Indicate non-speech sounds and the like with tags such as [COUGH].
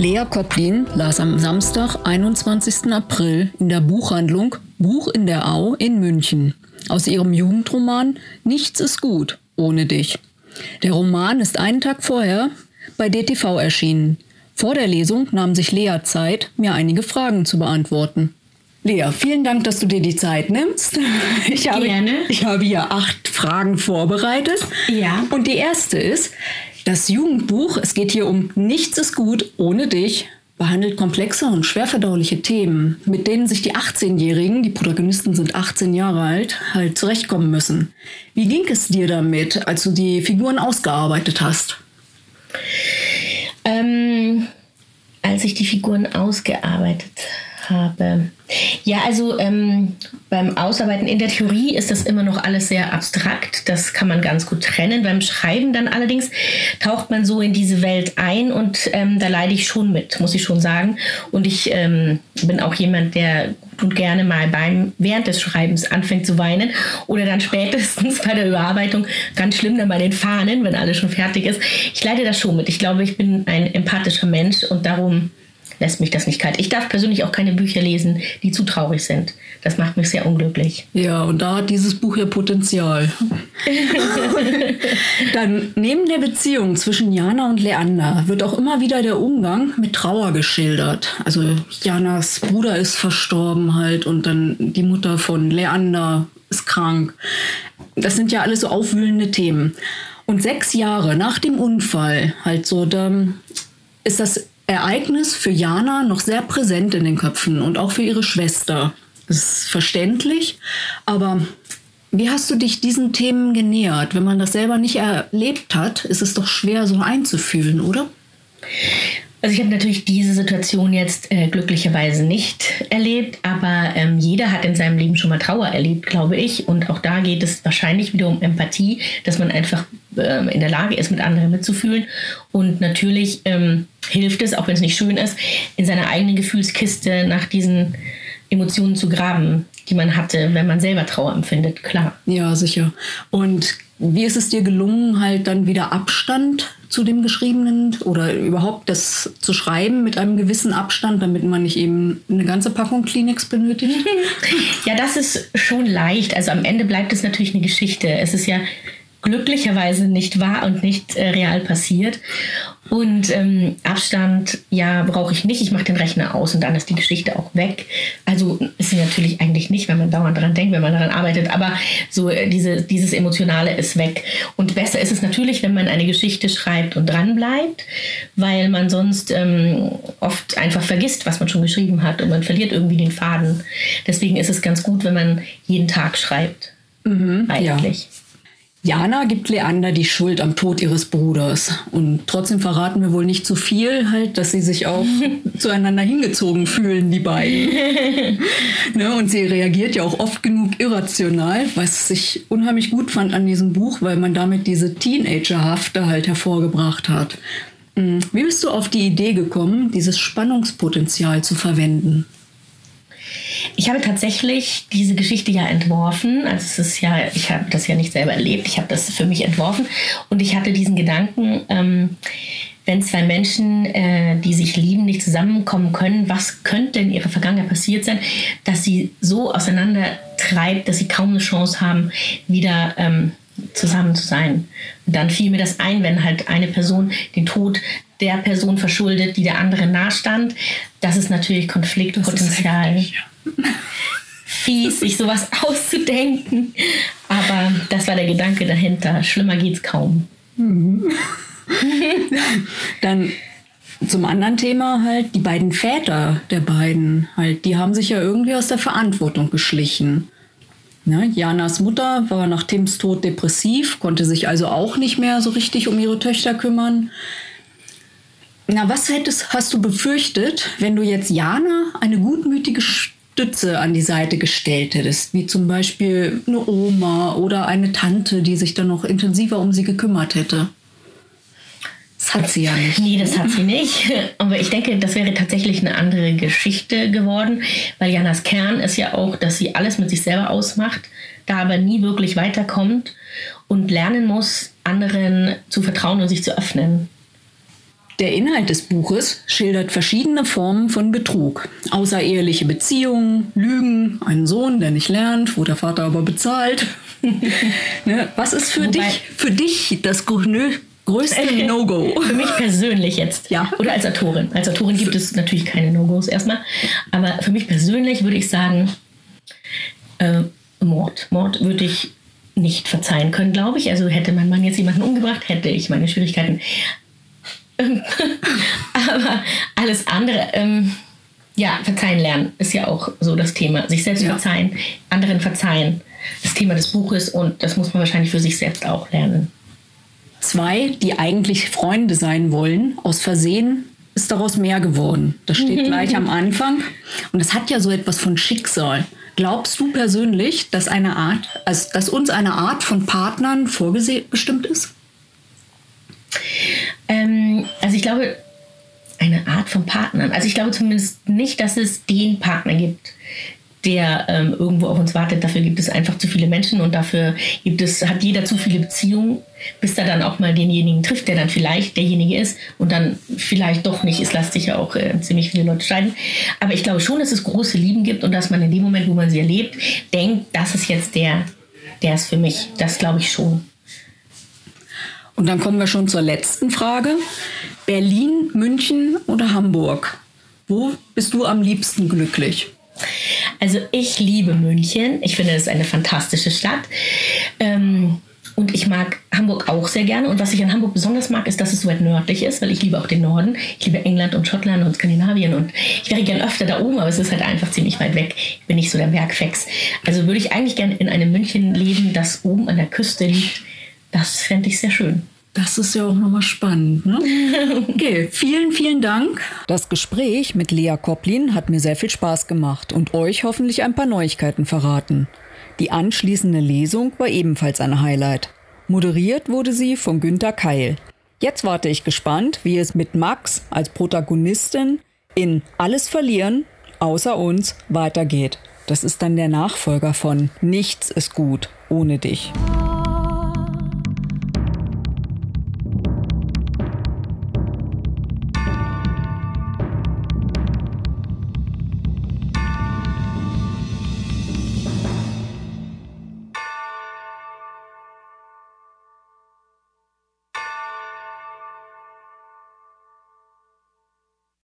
Lea Koplin las am Samstag, 21. April in der Buchhandlung Buch in der Au in München aus ihrem Jugendroman Nichts ist gut ohne dich. Der Roman ist einen Tag vorher bei DTV erschienen. Vor der Lesung nahm sich Lea Zeit, mir einige Fragen zu beantworten. Lea, vielen Dank, dass du dir die Zeit nimmst. [LAUGHS] Ich habe, Gerne. Ich habe hier acht Fragen vorbereitet. Ja. Und die erste ist, das Jugendbuch, es geht hier um Nichts ist gut ohne dich, behandelt komplexe und schwer verdauliche Themen, mit denen sich die 18-Jährigen, die Protagonisten sind 18 Jahre alt, halt zurechtkommen müssen. Wie ging es dir damit, als du die Figuren ausgearbeitet hast? Ähm, als ich die Figuren ausgearbeitet habe. Ja, also ähm, beim Ausarbeiten in der Theorie ist das immer noch alles sehr abstrakt. Das kann man ganz gut trennen. Beim Schreiben dann allerdings taucht man so in diese Welt ein und ähm, da leide ich schon mit, muss ich schon sagen. Und ich ähm, bin auch jemand, der gut und gerne mal beim während des Schreibens anfängt zu weinen oder dann spätestens bei der Überarbeitung ganz schlimm dann bei den Fahnen, wenn alles schon fertig ist. Ich leide das schon mit. Ich glaube, ich bin ein empathischer Mensch und darum lässt mich das nicht kalt. Ich darf persönlich auch keine Bücher lesen, die zu traurig sind. Das macht mich sehr unglücklich. Ja, und da hat dieses Buch ja Potenzial. [LAUGHS] Dann neben der Beziehung zwischen Jana und Leander wird auch immer wieder der Umgang mit Trauer geschildert. Also Janas Bruder ist verstorben halt und dann die Mutter von Leander ist krank. Das sind ja alles so aufwühlende Themen. Und sechs Jahre nach dem Unfall, halt so, da ist das Ereignis für Jana noch sehr präsent in den Köpfen und auch für ihre Schwester. Das ist verständlich, aber wie hast du dich diesen Themen genähert? Wenn man das selber nicht erlebt hat, ist es doch schwer so einzufühlen, oder? Also ich habe natürlich diese Situation jetzt äh, glücklicherweise nicht erlebt, aber ähm, jeder hat in seinem Leben schon mal Trauer erlebt, glaube ich. Und auch da geht es wahrscheinlich wieder um Empathie, dass man einfach ähm, in der Lage ist, mit anderen mitzufühlen. Und natürlich ähm, hilft es, auch wenn es nicht schön ist, in seiner eigenen Gefühlskiste nach diesen Emotionen zu graben, die man hatte, wenn man selber Trauer empfindet, klar. Ja, sicher. Und wie ist es dir gelungen, halt dann wieder Abstand zu dem Geschriebenen oder überhaupt das zu schreiben mit einem gewissen Abstand, damit man nicht eben eine ganze Packung Kleenex benötigt? [LAUGHS] ja, das ist schon leicht. Also am Ende bleibt es natürlich eine Geschichte. Es ist ja glücklicherweise nicht wahr und nicht äh, real passiert. Und ähm, Abstand, ja, brauche ich nicht. Ich mache den Rechner aus und dann ist die Geschichte auch weg. Also ist sie natürlich eigentlich nicht, wenn man dauernd daran denkt, wenn man daran arbeitet. Aber so äh, diese, dieses Emotionale ist weg. Und besser ist es natürlich, wenn man eine Geschichte schreibt und dran bleibt, weil man sonst ähm, oft einfach vergisst, was man schon geschrieben hat und man verliert irgendwie den Faden. Deswegen ist es ganz gut, wenn man jeden Tag schreibt. Mhm, eigentlich. Ja. Jana gibt Leander die Schuld am Tod ihres Bruders. Und trotzdem verraten wir wohl nicht zu viel, halt, dass sie sich auch [LAUGHS] zueinander hingezogen fühlen, die beiden. [LAUGHS] ne? Und sie reagiert ja auch oft genug irrational, was ich unheimlich gut fand an diesem Buch, weil man damit diese Teenagerhafte halt hervorgebracht hat. Hm, wie bist du auf die Idee gekommen, dieses Spannungspotenzial zu verwenden? Ich habe tatsächlich diese Geschichte ja entworfen. Also es ist ja, ich habe das ja nicht selber erlebt, ich habe das für mich entworfen und ich hatte diesen Gedanken, ähm, wenn zwei Menschen, äh, die sich lieben, nicht zusammenkommen können, was könnte in ihrer Vergangenheit passiert sein, dass sie so auseinander treibt, dass sie kaum eine Chance haben, wieder ähm, zusammen zu sein. Und dann fiel mir das ein, wenn halt eine Person den Tod der Person verschuldet, die der anderen nahstand. Das ist natürlich Konfliktpotenzial. Ist Fies, sich sowas [LAUGHS] auszudenken. Aber das war der Gedanke dahinter. Schlimmer geht's kaum. [LAUGHS] Dann zum anderen Thema halt, die beiden Väter der beiden halt, die haben sich ja irgendwie aus der Verantwortung geschlichen. Ne? Janas Mutter war nach Tims Tod depressiv, konnte sich also auch nicht mehr so richtig um ihre Töchter kümmern. Na, was hättest, hast du befürchtet, wenn du jetzt Jana eine gutmütige Stütze an die Seite gestellt hättest, wie zum Beispiel eine Oma oder eine Tante, die sich dann noch intensiver um sie gekümmert hätte? Das hat sie ja nicht. Nee, das hat sie nicht. Aber ich denke, das wäre tatsächlich eine andere Geschichte geworden, weil Janas Kern ist ja auch, dass sie alles mit sich selber ausmacht, da aber nie wirklich weiterkommt und lernen muss, anderen zu vertrauen und sich zu öffnen. Der Inhalt des Buches schildert verschiedene Formen von Betrug. Außereheliche Beziehungen, Lügen, einen Sohn, der nicht lernt, wo der Vater aber bezahlt. [LAUGHS] ne? Was ist für Wobei- dich, für dich das grö- größte [LAUGHS] No-Go? Für mich persönlich jetzt. Ja. Oder als Autorin. Als Autorin gibt es natürlich keine No-Gos erstmal. Aber für mich persönlich würde ich sagen, äh, Mord. Mord würde ich nicht verzeihen können, glaube ich. Also hätte mein Mann jetzt jemanden umgebracht, hätte ich meine Schwierigkeiten. Ähm, [LAUGHS] Aber alles andere, ähm, ja, verzeihen lernen ist ja auch so das Thema. Sich selbst Ja. verzeihen, anderen verzeihen. Das Thema des Buches und das muss man wahrscheinlich für sich selbst auch lernen. Zwei, die eigentlich Freunde sein wollen, aus Versehen ist daraus mehr geworden. Das steht gleich am Anfang. Und es hat ja so etwas von Schicksal. Glaubst du persönlich, dass eine Art, also dass uns eine Art von Partnern vorgesehen bestimmt ist? Ähm, also ich glaube, eine Art von Partnern. Also ich glaube zumindest nicht, dass es den Partner gibt, der ähm, irgendwo auf uns wartet. Dafür gibt es einfach zu viele Menschen und dafür gibt es, hat jeder zu viele Beziehungen, bis er dann auch mal denjenigen trifft, der dann vielleicht derjenige ist und dann vielleicht doch nicht. Es lässt sich ja auch äh, ziemlich viele Leute scheiden. Aber ich glaube schon, dass es große Lieben gibt und dass man in dem Moment, wo man sie erlebt, denkt, das ist jetzt der, der ist für mich. Das glaube ich schon. Und dann kommen wir schon zur letzten Frage. Berlin, München oder Hamburg? Wo bist du am liebsten glücklich? Also ich liebe München. Ich finde, es ist eine fantastische Stadt. Ähm, und ich mag Hamburg auch sehr gerne. Und was ich an Hamburg besonders mag, ist, dass es so weit nördlich ist, weil ich liebe auch den Norden. Ich liebe England und Schottland und Skandinavien. Und ich wäre gern öfter da oben, aber es ist halt einfach ziemlich weit weg. Ich bin nicht so der Bergfex. Also würde ich eigentlich gern in einem München leben, das oben an der Küste liegt. Das fände ich sehr schön. Das ist ja auch nochmal spannend. Ne? [LAUGHS] Okay, vielen, vielen Dank. Das Gespräch mit Lea Koplin hat mir sehr viel Spaß gemacht und euch hoffentlich ein paar Neuigkeiten verraten. Die anschließende Lesung war ebenfalls ein Highlight. Moderiert wurde sie von Günter Keil. Jetzt warte ich gespannt, wie es mit Max als Protagonistin in Alles verlieren, außer uns, weitergeht. Das ist dann der Nachfolger von Nichts ist gut ohne dich.